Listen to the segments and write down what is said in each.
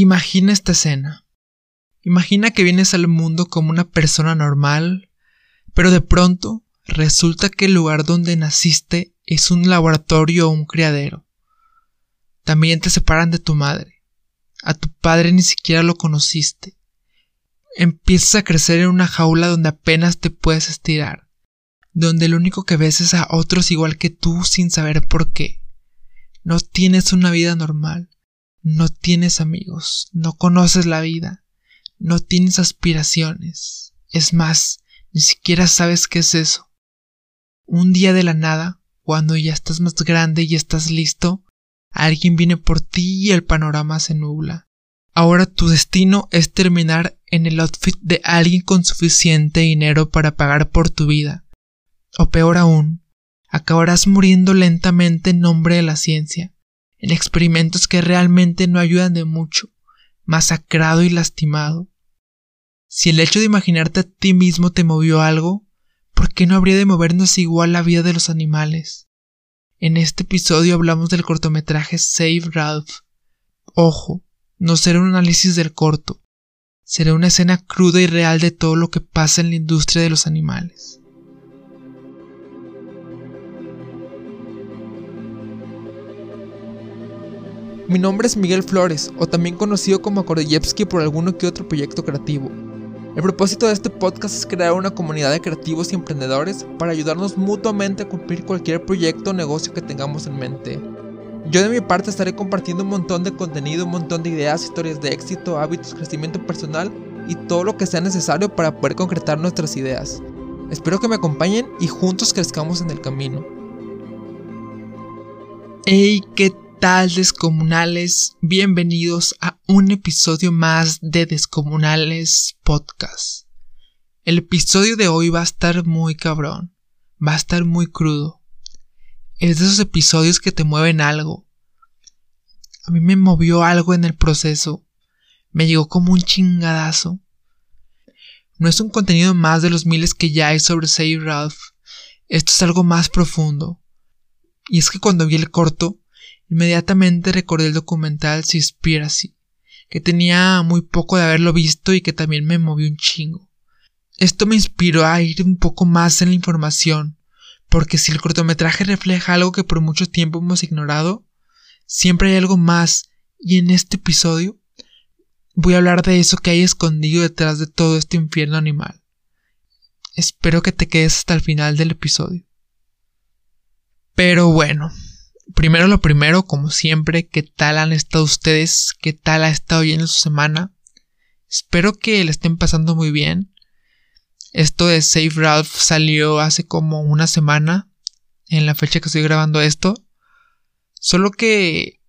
Imagina esta escena. Imagina que vienes al mundo como una persona normal, pero de pronto resulta que el lugar donde naciste es un laboratorio o un criadero. También te separan de tu madre. A tu padre ni siquiera lo conociste. Empiezas a crecer en una jaula donde apenas te puedes estirar, donde lo único que ves es a otros igual que tú sin saber por qué. No tienes una vida normal, no tienes amigos, no conoces la vida, no tienes aspiraciones. Es más, ni siquiera sabes qué es eso. Un día de la nada, cuando ya estás más grande y estás listo, alguien viene por ti y el panorama se nubla. Ahora tu destino es terminar en el outfit de alguien con suficiente dinero para pagar por tu vida. O peor aún, acabarás muriendo lentamente en nombre de la ciencia, en experimentos que realmente no ayudan de mucho, masacrado y lastimado. Si el hecho de imaginarte a ti mismo te movió algo, ¿por qué no habría de movernos igual la vida de los animales? En este episodio hablamos del cortometraje Save Ralph. Ojo, no será un análisis del corto, será una escena cruda y real de todo lo que pasa en la industria de los animales. Mi nombre es Miguel Flores, o también conocido como Kordeyevsky por alguno que otro proyecto creativo. El propósito de este podcast es crear una comunidad de creativos y emprendedores para ayudarnos mutuamente a cumplir cualquier proyecto o negocio que tengamos en mente. Yo de mi parte estaré compartiendo un montón de contenido, un montón de ideas, historias de éxito, hábitos, crecimiento personal y todo lo que sea necesario para poder concretar nuestras ideas. Espero que me acompañen y juntos crezcamos en el camino. Hey, ¿qué tal descomunales? Bienvenidos a un episodio más de Descomunales Podcast. El episodio de hoy va a estar muy cabrón, va a estar muy crudo. Es de esos episodios que te mueven algo. A mí me movió algo en el proceso, me llegó como un chingadazo. No es un contenido más de los miles que ya hay sobre Save Ralph, esto es algo más profundo. Y es que cuando vi el corto, Inmediatamente recordé el documental Seaspiracy, que tenía muy poco de haberlo visto y que también me movió un chingo. Esto me inspiró a ir un poco más en la información, porque si el cortometraje refleja algo que por mucho tiempo hemos ignorado, siempre hay algo más, y en este episodio voy a hablar de eso que hay escondido detrás de todo este infierno animal. Espero que te quedes hasta el final del episodio. Pero bueno, primero lo primero, como siempre, ¿qué tal han estado ustedes? ¿Qué tal ha estado bien su semana? Espero que le estén pasando muy bien. Esto de Save Ralph salió hace como una semana, en la fecha que estoy grabando esto. Solo que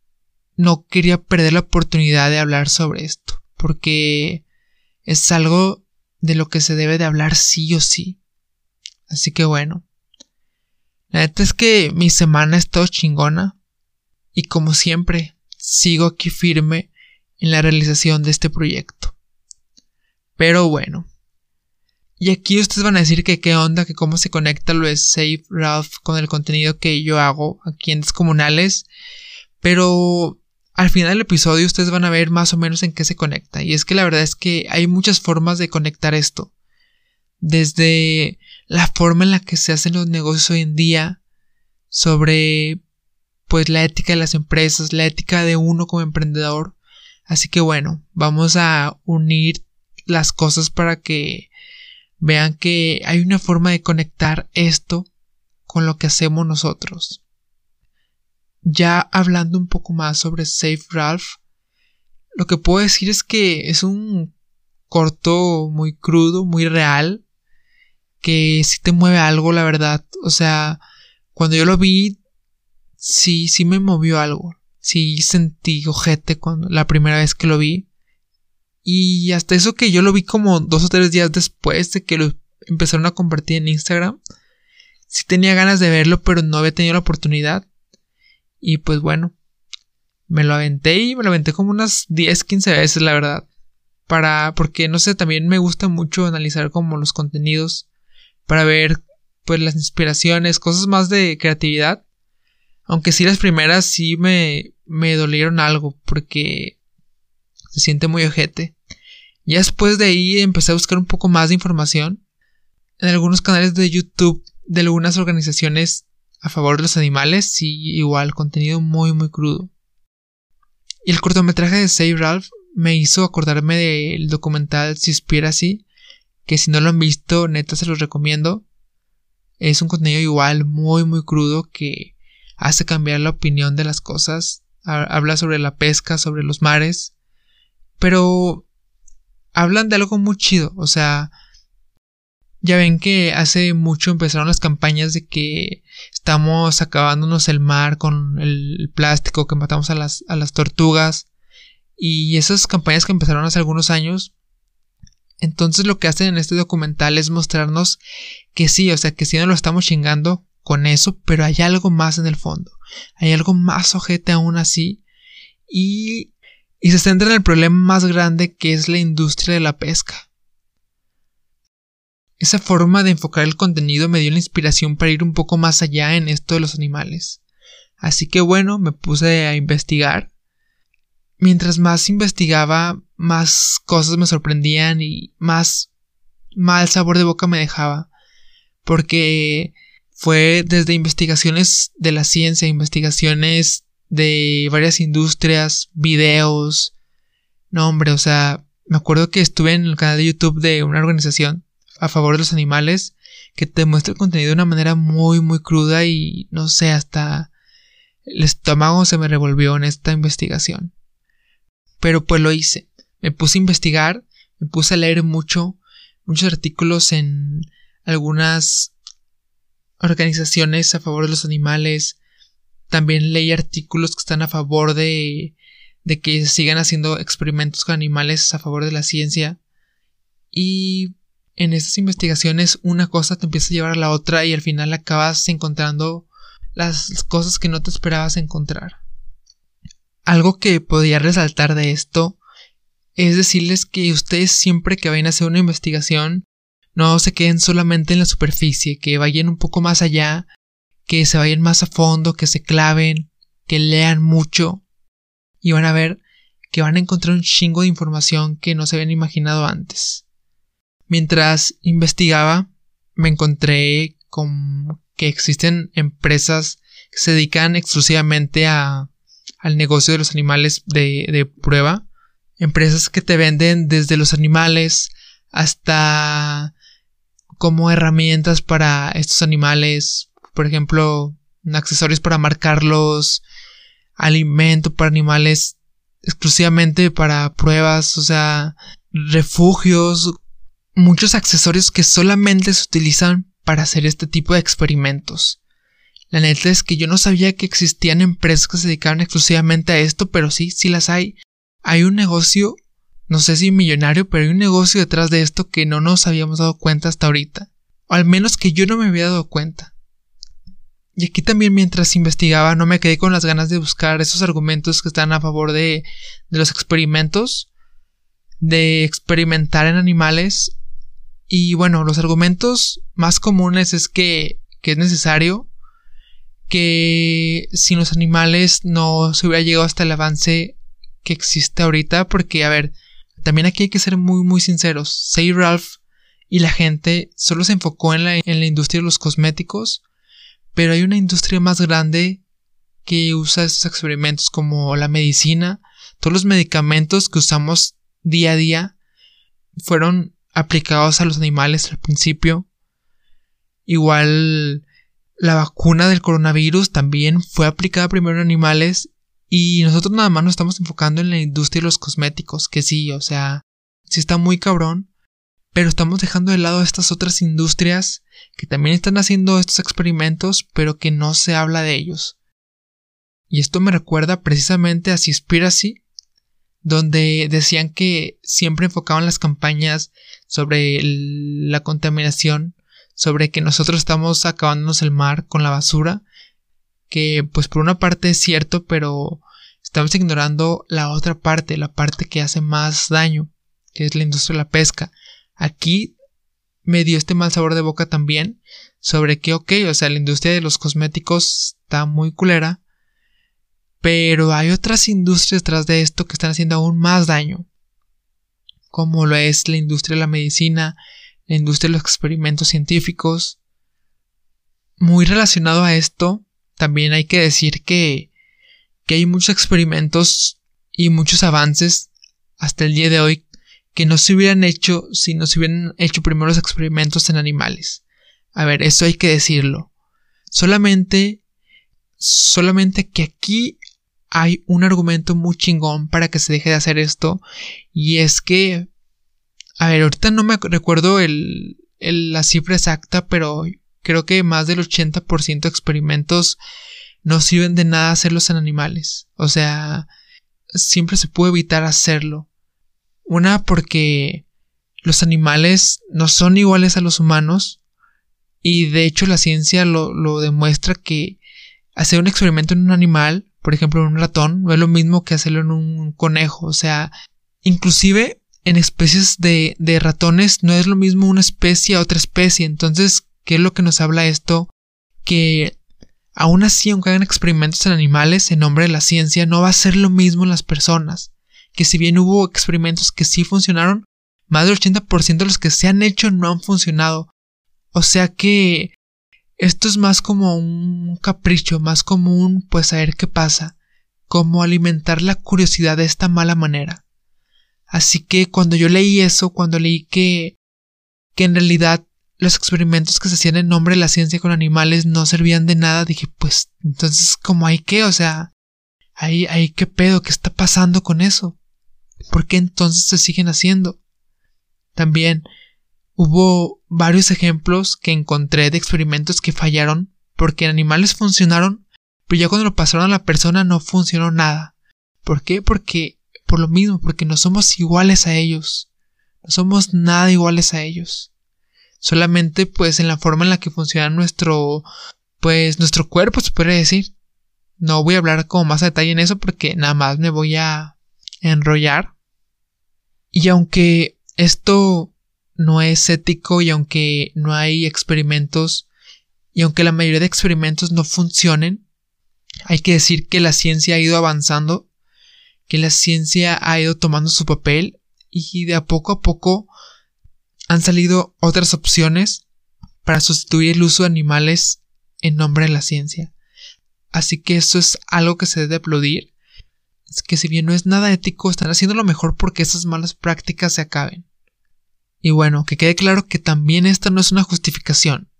no quería perder la oportunidad de hablar sobre esto, porque es algo de lo que se debe de hablar sí o sí. Así que bueno, la neta es que mi semana es todo chingona y como siempre sigo aquí firme en la realización de este proyecto. Pero bueno. Y aquí ustedes van a decir que qué onda, que cómo se conecta lo de Save Ralph con el contenido que yo hago aquí en Descomunales. Pero al final del episodio ustedes van a ver más o menos en qué se conecta. Y es que la verdad es que hay muchas formas de conectar esto. Desde la forma en la que se hacen los negocios hoy en día, sobre pues la ética de las empresas, la ética de uno como emprendedor. Así que bueno, vamos a unir las cosas para que vean que hay una forma de conectar esto con lo que hacemos nosotros. Ya hablando un poco más sobre Safe Ralph, lo que puedo decir es que es un corto muy crudo, muy real, que si te mueve algo, la verdad. O sea, cuando yo lo vi, sí, sí me movió algo. Sí sentí ojete cuando, la primera vez que lo vi. Y hasta eso que yo lo vi como dos o tres días después de que lo empezaron a compartir en Instagram. Sí tenía ganas de verlo, pero no había tenido la oportunidad. Y pues bueno, me lo aventé y me lo aventé como unas 10, 15 veces, la verdad. Para, porque no sé, también me gusta mucho analizar como los contenidos para ver pues las inspiraciones, cosas más de creatividad. Aunque sí las primeras sí me, me dolieron algo porque Se siente muy ojete. Y después de ahí empecé a buscar un poco más de información en algunos canales de YouTube de algunas organizaciones a favor de los animales y igual contenido muy muy crudo. Y el cortometraje de Save Ralph me hizo acordarme del documental Seaspiracy, que si no lo han visto, neta se los recomiendo. Es un contenido igual muy muy crudo que hace cambiar la opinión de las cosas. Habla sobre la pesca, sobre los mares. Pero hablan de algo muy chido. O sea, ya ven que hace mucho empezaron las campañas de que estamos acabándonos el mar con el plástico, que matamos a las, a las tortugas. Y esas campañas que empezaron hace algunos años. Entonces lo que hacen en este documental es mostrarnos que sí, o sea, que sí no lo estamos chingando con eso, pero hay algo más en el fondo. Hay algo más ojete aún así. Y, y se centra en el problema más grande que es la industria de la pesca. Esa forma de enfocar el contenido me dio la inspiración para ir un poco más allá en esto de los animales. Así que bueno, me puse a investigar. Mientras más investigaba, más cosas me sorprendían y más mal sabor de boca me dejaba. Porque fue desde investigaciones de la ciencia, investigaciones de varias industrias, videos. No, hombre, o sea, me acuerdo que estuve en el canal de YouTube de una organización a favor de los animales que te muestra el contenido de una manera muy muy cruda y no sé, hasta el estómago se me revolvió en esta investigación. Pero pues lo hice. Me puse a investigar, me puse a leer mucho, muchos artículos en algunas organizaciones a favor de los animales. También leí artículos que están a favor de, de que sigan haciendo experimentos con animales a favor de la ciencia. Y en estas investigaciones una cosa te empieza a llevar a la otra y al final acabas encontrando las cosas que no te esperabas encontrar. Algo que podría resaltar de esto es decirles que ustedes siempre que vayan a hacer una investigación no se queden solamente en la superficie, que vayan un poco más allá, que se vayan más a fondo, que se claven, que lean mucho y van a ver que van a encontrar un chingo de información que no se habían imaginado antes. Mientras investigaba, me encontré con que existen empresas que se dedican exclusivamente a, al negocio de los animales de, de prueba. Empresas que te venden desde los animales hasta como herramientas para estos animales. Por ejemplo, accesorios para marcarlos, alimento para animales exclusivamente para pruebas, o sea, refugios, muchos accesorios que solamente se utilizan para hacer este tipo de experimentos. La neta es que yo no sabía que existían empresas que se dedicaban exclusivamente a esto, pero sí, sí las hay. Hay un negocio, no sé si millonario, pero hay un negocio detrás de esto que no nos habíamos dado cuenta hasta ahorita. O al menos que yo no me había dado cuenta. Y aquí también mientras investigaba no me quedé con las ganas de buscar esos argumentos que están a favor de, de los experimentos, de experimentar en animales y bueno, los argumentos más comunes es que, que es necesario que sin los animales no se hubiera llegado hasta el avance que existe ahorita, porque a ver, también aquí hay que ser muy muy sinceros. Say Ralph y la gente solo se enfocó en la, en la industria de los cosméticos, pero hay una industria más grande que usa estos experimentos como la medicina, todos los medicamentos que usamos día a día fueron aplicados a los animales al principio. Igual la vacuna del coronavirus también fue aplicada primero en animales y nosotros nada más nos estamos enfocando en la industria de los cosméticos, que sí, o sea, sí está muy cabrón, pero estamos dejando de lado estas otras industrias que también están haciendo estos experimentos, pero que no se habla de ellos. Y esto me recuerda precisamente a Seaspiracy, donde decían que siempre enfocaban las campañas sobre la contaminación, sobre que nosotros estamos acabándonos el mar con la basura, que pues por una parte es cierto, pero estamos ignorando la otra parte, la parte que hace más daño, que es la industria de la pesca. Aquí me dio este mal sabor de boca también sobre que, ok, o sea, la industria de los cosméticos está muy culera, Pero hay otras industrias detrás de esto que están haciendo aún más daño, como lo es la industria de la medicina, la industria de los experimentos científicos. Muy relacionado a esto, también hay que decir que, que hay muchos experimentos y muchos avances hasta el día de hoy que no se hubieran hecho si no se hubieran hecho primero los experimentos en animales. A ver, eso hay que decirlo. Solamente, solamente que aquí hay un argumento muy chingón para que se deje de hacer esto. Y es que, a ver, ahorita no me recuerdo el, la cifra exacta, pero creo que más del 80% de experimentos no sirven de nada hacerlos en animales. O sea, siempre se puede evitar hacerlo. Una porque los animales no son iguales a los humanos y de hecho la ciencia lo, demuestra que hacer un experimento en un animal, por ejemplo en un ratón, no es lo mismo que hacerlo en un conejo. O sea, inclusive en especies de, ratones no es lo mismo una especie a otra especie. Entonces, ¿qué es lo que nos habla esto? Que aún así, aunque hagan experimentos en animales, en nombre de la ciencia, no va a ser lo mismo en las personas que si bien hubo experimentos que sí funcionaron, más del 80% de los que se han hecho no han funcionado. O sea que esto es más como un capricho, más como un pues saber qué pasa, como alimentar la curiosidad de esta mala manera. Así que cuando yo leí eso, cuando leí que que en realidad los experimentos que se hacían en nombre de la ciencia con animales no servían de nada, dije, pues entonces como hay que, o sea, hay, hay qué pedo, qué está pasando con eso. ¿Por qué entonces se siguen haciendo? También hubo varios ejemplos que encontré de experimentos que fallaron porque en animales funcionaron, pero ya cuando lo pasaron a la persona no funcionó nada. ¿Por qué? Porque por lo mismo, porque no somos iguales a ellos. No somos nada iguales a ellos. Solamente pues en la forma en la que funciona nuestro pues nuestro cuerpo se puede decir. No voy a hablar como más a detalle en eso porque nada más me voy a enrollar. Y aunque esto no es ético y aunque no hay experimentos y aunque la mayoría de experimentos no funcionen, hay que decir que la ciencia ha ido avanzando, que la ciencia ha ido tomando su papel y de a poco a poco han salido otras opciones para sustituir el uso de animales en nombre de la ciencia. Así que eso es algo que se debe aplaudir que si bien no es nada ético, están haciendo lo mejor porque esas malas prácticas se acaben. Y bueno, que quede claro que también esta no es una justificación,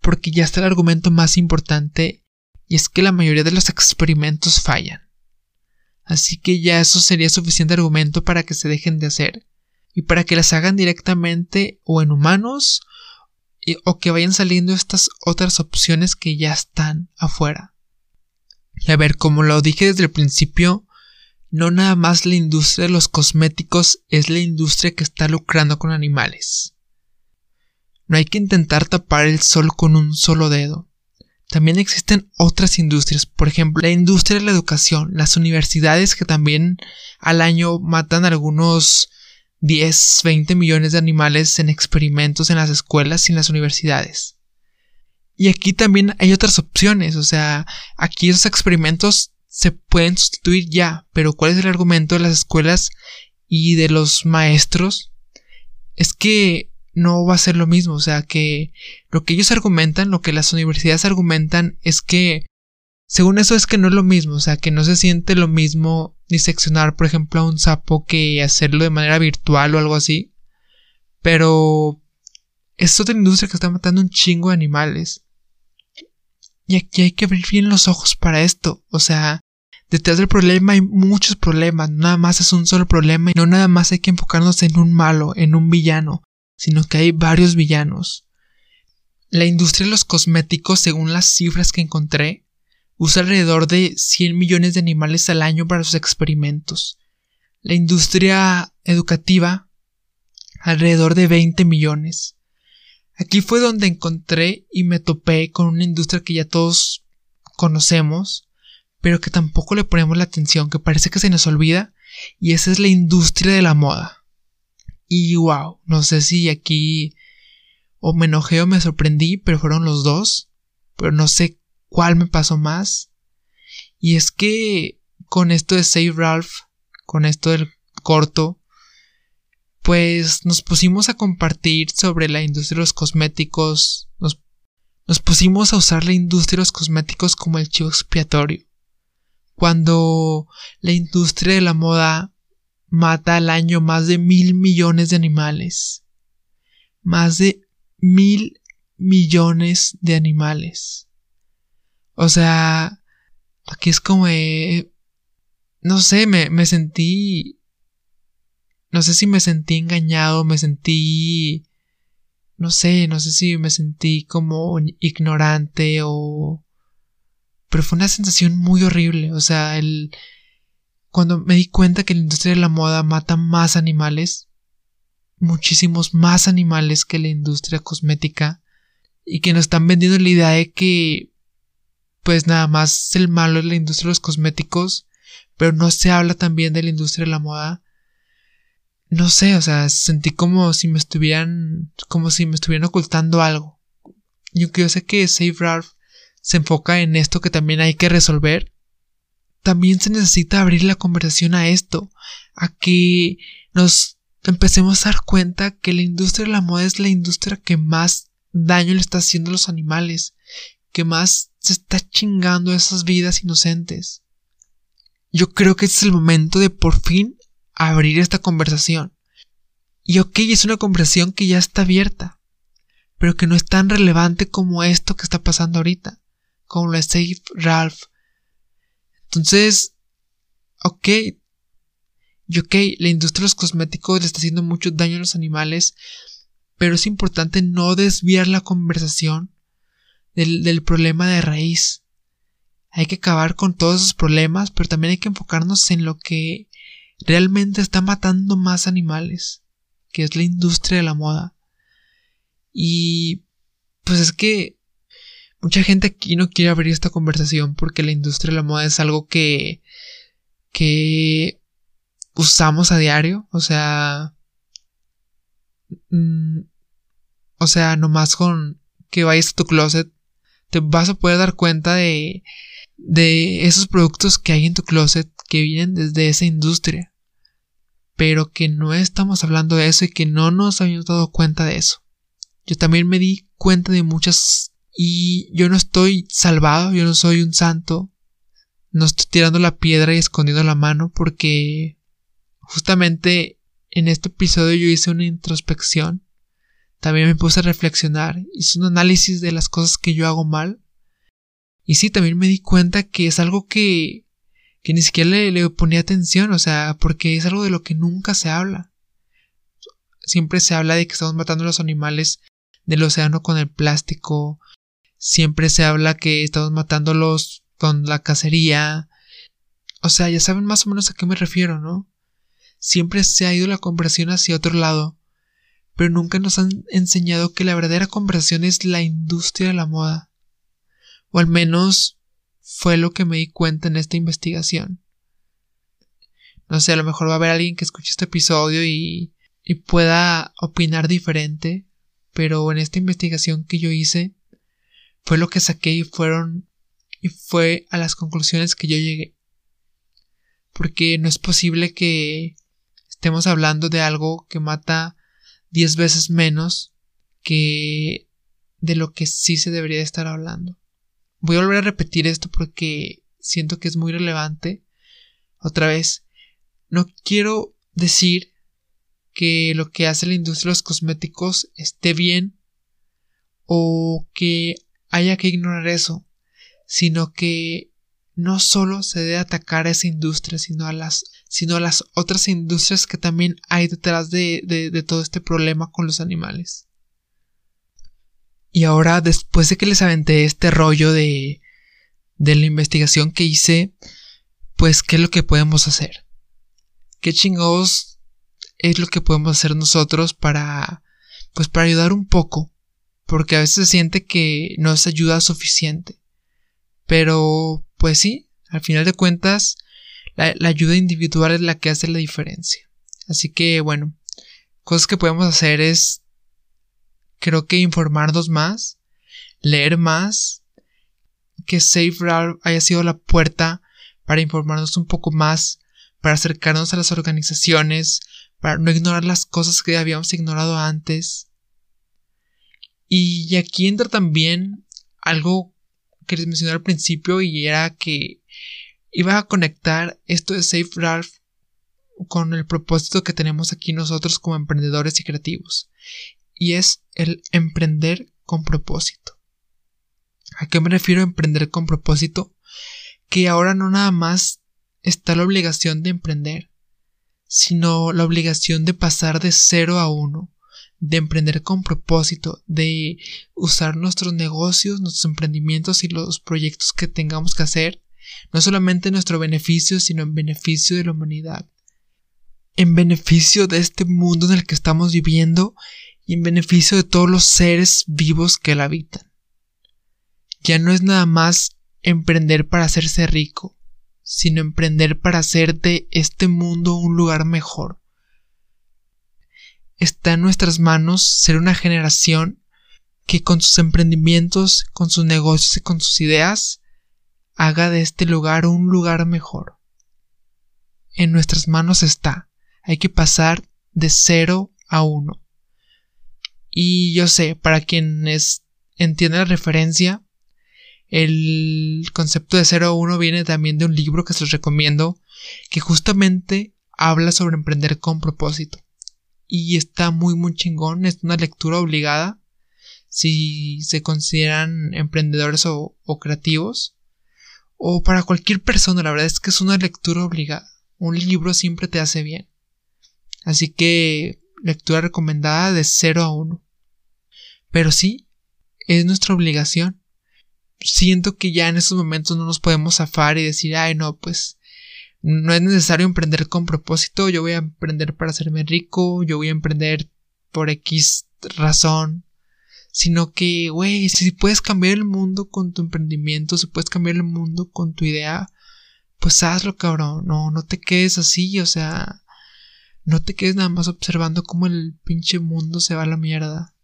porque ya está el argumento más importante y es que la mayoría de los experimentos fallan. Así que ya eso sería suficiente argumento para que se dejen de hacer y para que las hagan directamente o en humanos o que vayan saliendo estas otras opciones que ya están afuera. Y a ver, como lo dije desde el principio, no nada más la industria de los cosméticos es la industria que está lucrando con animales. No hay que intentar tapar el sol con un solo dedo. También existen otras industrias, por ejemplo, la industria de la educación, las universidades que también al año matan algunos 10, 20 millones de animales en experimentos en las escuelas y en las universidades. Y aquí también hay otras opciones, o sea, aquí esos experimentos se pueden sustituir ya, pero ¿cuál es el argumento de las escuelas y de los maestros? Es que no va a ser lo mismo, o sea que lo que ellos argumentan, lo que las universidades argumentan es que según eso es que no es lo mismo, o sea que no se siente lo mismo diseccionar por ejemplo a un sapo que hacerlo de manera virtual o algo así, pero es otra industria que está matando un chingo de animales. Y aquí hay que abrir bien los ojos para esto, o sea, Detrás del problema hay muchos problemas, nada más es un solo problema y no nada más hay que enfocarnos en un malo, en un villano, sino que hay varios villanos. La industria de los cosméticos, según las cifras que encontré, usa alrededor de 100 millones de animales al año para sus experimentos. La industria educativa, alrededor de 20 millones. Aquí fue donde encontré y me topé con una industria que ya todos conocemos, pero que tampoco le ponemos la atención, que parece que se nos olvida, y esa es la industria de la moda. Y wow, no sé si aquí o me enojé o me sorprendí, pero fueron los dos, pero no sé cuál me pasó más. Y es que con esto de Save Ralph, con esto del corto, pues nos pusimos a compartir sobre la industria de los cosméticos, nos, nos pusimos a usar la industria de los cosméticos como el chivo expiatorio. Cuando la industria de la moda mata al año más de mil millones de animales. Más de mil millones de animales. O sea, aquí es como... no sé, me, me sentí... No sé si me sentí engañado, me sentí... No sé, no sé si me sentí como ignorante o... Pero fue una sensación muy horrible. O sea, el... Cuando me di cuenta que la industria de la moda mata más animales, muchísimos más animales que la industria cosmética, y que nos están vendiendo la idea de que pues nada más el malo es la industria de los cosméticos, pero no se habla también de la industria de la moda. No sé, o sea, sentí como si me estuvieran, como si me estuvieran ocultando algo. Y aunque yo sé que Save Ralph se enfoca en esto que también hay que resolver, también se necesita abrir la conversación a esto, a que nos empecemos a dar cuenta que la industria de la moda es la industria que más daño le está haciendo a los animales, que más se está chingando esas vidas inocentes. Yo creo que es el momento de por fin abrir esta conversación. Y ok, es una conversación que ya está abierta, pero que no es tan relevante como esto que está pasando ahorita, como lo de Safe Ralph. Entonces, ok, y ok, la industria de los cosméticos le está haciendo mucho daño a los animales, pero es importante no desviar la conversación del, problema de raíz. Hay que acabar con todos esos problemas, pero también hay que enfocarnos en lo que realmente está matando más animales, que es la industria de la moda. Y pues es que mucha gente aquí no quiere abrir esta conversación porque la industria de la moda es algo que que usamos a diario, o sea, mm, o sea, nomás con que vayas a tu closet te vas a poder dar cuenta de, de esos productos que hay en tu closet que vienen desde esa industria. Pero que no estamos hablando de eso y que no nos habíamos dado cuenta de eso. Yo también me di cuenta de muchas y yo no estoy salvado, yo no soy un santo. No estoy tirando la piedra y escondiendo la mano porque justamente en este episodio yo hice una introspección también me puse a reflexionar, hice un análisis de las cosas que yo hago mal. Y sí, también me di cuenta que es algo que, que ni siquiera le, le ponía atención, o sea, porque es algo de lo que nunca se habla. Siempre se habla de que estamos matando a los animales del océano con el plástico. Siempre se habla que estamos matándolos con la cacería. O sea, ya saben más o menos a qué me refiero, ¿no? Siempre se ha ido la conversación hacia otro lado pero nunca nos han enseñado que la verdadera conversación es la industria de la moda. O al menos fue lo que me di cuenta en esta investigación. No sé, a lo mejor va a haber alguien que escuche este episodio y, y pueda opinar diferente, pero en esta investigación que yo hice fue lo que saqué y fueron y fue a las conclusiones que yo llegué. Porque no es posible que estemos hablando de algo que mata 10 veces menos que de lo que sí se debería estar hablando. Voy a volver a repetir esto porque siento que es muy relevante. Otra vez, no quiero decir que lo que hace la industria de los cosméticos esté bien o que haya que ignorar eso, sino que no solo se debe atacar a esa industria, sino a las, sino a las otras industrias que también hay detrás de, de, todo este problema con los animales. Y ahora, después de que les aventé este rollo de, de la investigación que hice, pues, ¿qué es lo que podemos hacer? ¿Qué chingados es lo que podemos hacer nosotros para, pues, para ayudar un poco? Porque a veces se siente que no es ayuda suficiente. Pero pues sí, al final de cuentas, la, ayuda individual es la que hace la diferencia. Así que bueno, cosas que podemos hacer es, creo que informarnos más, leer más, que Safe haya sido la puerta para informarnos un poco más, para acercarnos a las organizaciones, para no ignorar las cosas que habíamos ignorado antes. Y aquí entra también algo que les mencioné al principio y era que iba a conectar esto de Safe Ralph con el propósito que tenemos aquí nosotros como emprendedores y creativos. Y es el emprender con propósito. ¿A qué me refiero a emprender con propósito? Que ahora no nada más está la obligación de emprender, sino la obligación de pasar de cero a uno, de emprender con propósito, de usar nuestros negocios, nuestros emprendimientos y los proyectos que tengamos que hacer, no solamente en nuestro beneficio, sino en beneficio de la humanidad, en beneficio de este mundo en el que estamos viviendo y en beneficio de todos los seres vivos que la habitan. Ya no es nada más emprender para hacerse rico, sino emprender para hacer de este mundo un lugar mejor está en nuestras manos ser una generación que con sus emprendimientos, con sus negocios y con sus ideas haga de este lugar un lugar mejor. En nuestras manos está. Hay que pasar de cero a uno. Y yo sé, para quienes entienden la referencia, el concepto de cero a uno viene también de un libro que se los recomiendo, que justamente habla sobre emprender con propósito y está muy muy chingón, es una lectura obligada si se consideran emprendedores o, creativos o para cualquier persona, la verdad es que es una lectura obligada. Un libro siempre te hace bien. Así que lectura recomendada de 0 a 1. Pero sí, es nuestra obligación. Siento que ya en estos momentos no nos podemos zafar y decir, ay no, pues no es necesario emprender con propósito, yo voy a emprender para hacerme rico, yo voy a emprender por X razón, sino que, güey, si puedes cambiar el mundo con tu emprendimiento, si puedes cambiar el mundo con tu idea, pues hazlo, cabrón, no, no te quedes así, o sea, no te quedes nada más observando cómo el pinche mundo se va a la mierda.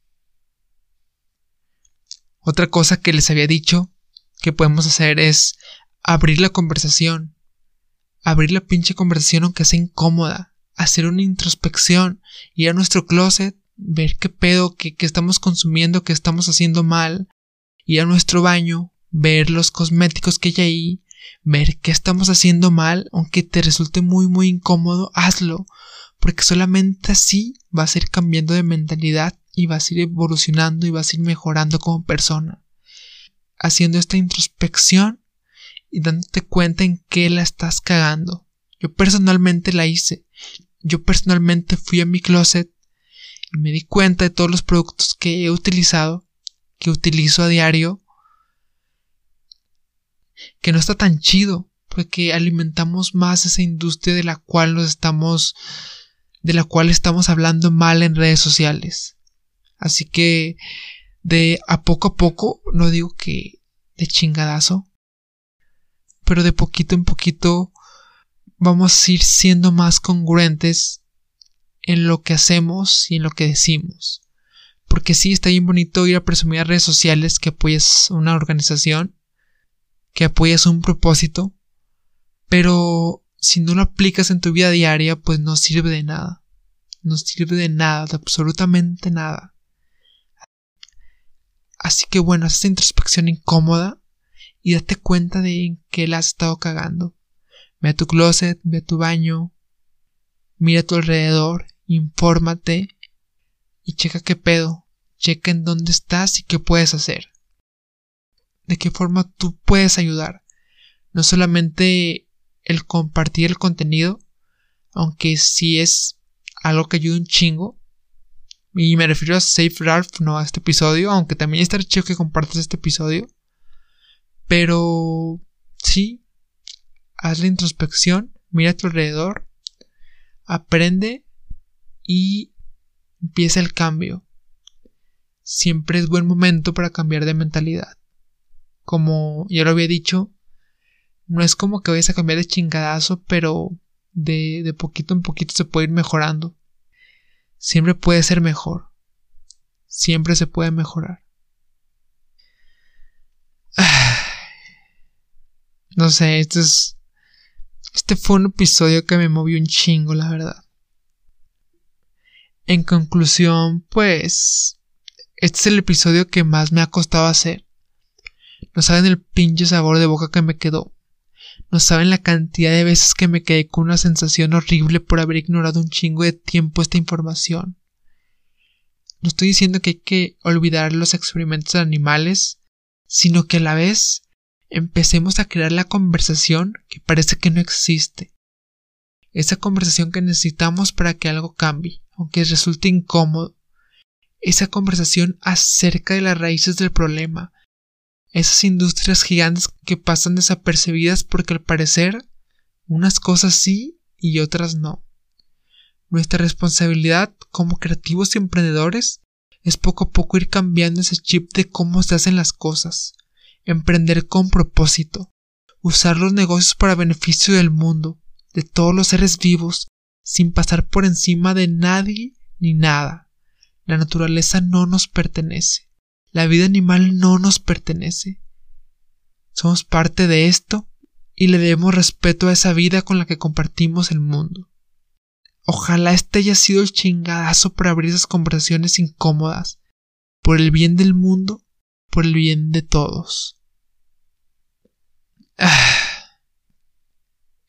Otra cosa que les había dicho que podemos hacer es abrir la conversación abrir la pinche conversación aunque sea incómoda, hacer una introspección, ir a nuestro closet, ver qué pedo, qué, estamos consumiendo, qué estamos haciendo mal, ir a nuestro baño, ver los cosméticos que hay ahí, ver qué estamos haciendo mal, aunque te resulte muy muy incómodo, hazlo, porque solamente así vas a ir cambiando de mentalidad y vas a ir evolucionando y vas a ir mejorando como persona. Haciendo esta introspección y dándote cuenta en qué la estás cagando. Yo personalmente la hice. Yo personalmente fui a mi closet y me di cuenta de todos los productos que he utilizado, que utilizo a diario, que no está tan chido, porque alimentamos más esa industria de la cual nos estamos de la cual estamos hablando mal en redes sociales. Así que de a poco a poco, no digo que de chingadazo, pero de poquito en poquito vamos a ir siendo más congruentes en lo que hacemos y en lo que decimos. Porque sí, está bien bonito ir a presumir a redes sociales que apoyas una organización, que apoyas un propósito, pero si no lo aplicas en tu vida diaria, pues no sirve de nada. No sirve de nada, de absolutamente nada. Así que bueno, esta introspección incómoda y date cuenta de en qué la has estado cagando. Ve a tu closet, ve a tu baño, mira a tu alrededor, infórmate y checa qué pedo, checa en dónde estás y qué puedes hacer. De qué forma tú puedes ayudar. No solamente el compartir el contenido, aunque sí es algo que ayuda un chingo. Y me refiero a Safe Ralph, no a este episodio, aunque también está chido que compartas este episodio. Pero sí, haz la introspección, mira a tu alrededor, aprende y empieza el cambio. Siempre es buen momento para cambiar de mentalidad. Como ya lo había dicho, no es como que vayas a cambiar de chingadazo, pero de, de poquito en poquito se puede ir mejorando. Siempre puede ser mejor. Siempre se puede mejorar. No sé, esto es Este fue un episodio que me movió un chingo, la verdad. En conclusión, pues, este es el episodio que más me ha costado hacer. No saben el pinche sabor de boca que me quedó. No saben la cantidad de veces que me quedé con una sensación horrible por haber ignorado un chingo de tiempo esta información. No estoy diciendo que hay que olvidar los experimentos de animales, sino que a la vez empecemos a crear la conversación que parece que no existe. Esa conversación que necesitamos para que algo cambie, aunque resulte incómodo. Esa conversación acerca de las raíces del problema. Esas industrias gigantes que pasan desapercibidas porque al parecer unas cosas sí y otras no. Nuestra responsabilidad como creativos y emprendedores es poco a poco ir cambiando ese chip de cómo se hacen las cosas, emprender con propósito, usar los negocios para beneficio del mundo, de todos los seres vivos, sin pasar por encima de nadie ni nada. La naturaleza no nos pertenece. La vida animal no nos pertenece. Somos parte de esto y le debemos respeto a esa vida con la que compartimos el mundo. Ojalá este haya sido el chingadazo para abrir esas conversaciones incómodas, por el bien del mundo, por el bien de todos. Ah.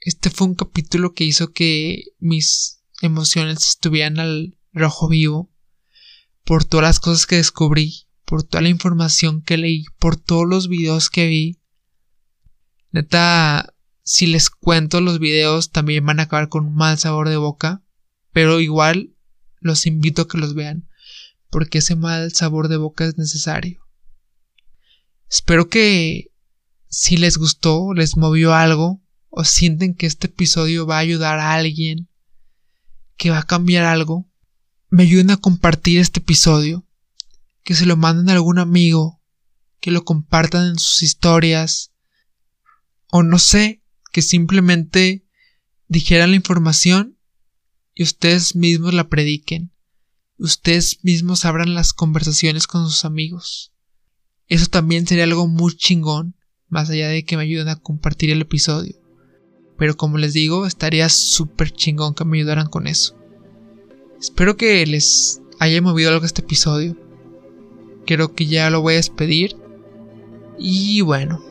Este fue un capítulo que hizo que mis emociones estuvieran al rojo vivo, por todas las cosas que descubrí, por toda la información que leí, por todos los videos que vi. Neta, si les cuento los videos también van a acabar con un mal sabor de boca, pero igual los invito a que los vean, porque ese mal sabor de boca es necesario. Espero que si les gustó, les movió algo, o sienten que este episodio va a ayudar a alguien, que va a cambiar algo, me ayuden a compartir este episodio, que se lo manden a algún amigo, que lo compartan en sus historias, o no sé, que simplemente dijeran la información y ustedes mismos la prediquen, ustedes mismos abran las conversaciones con sus amigos. Eso también sería algo muy chingón, más allá de que me ayuden a compartir el episodio. Pero como les digo, estaría súper chingón que me ayudaran con eso. Espero que les haya movido algo este episodio. Creo que ya lo voy a despedir. Y bueno,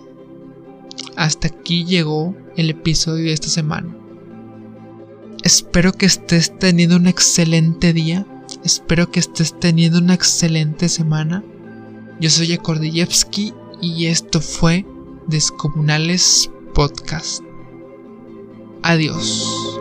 hasta aquí llegó el episodio de esta semana. Espero que estés teniendo un excelente día. Espero que estés teniendo una excelente semana. Yo soy Akordiyevsky y esto fue Descomunales Podcast. Adiós.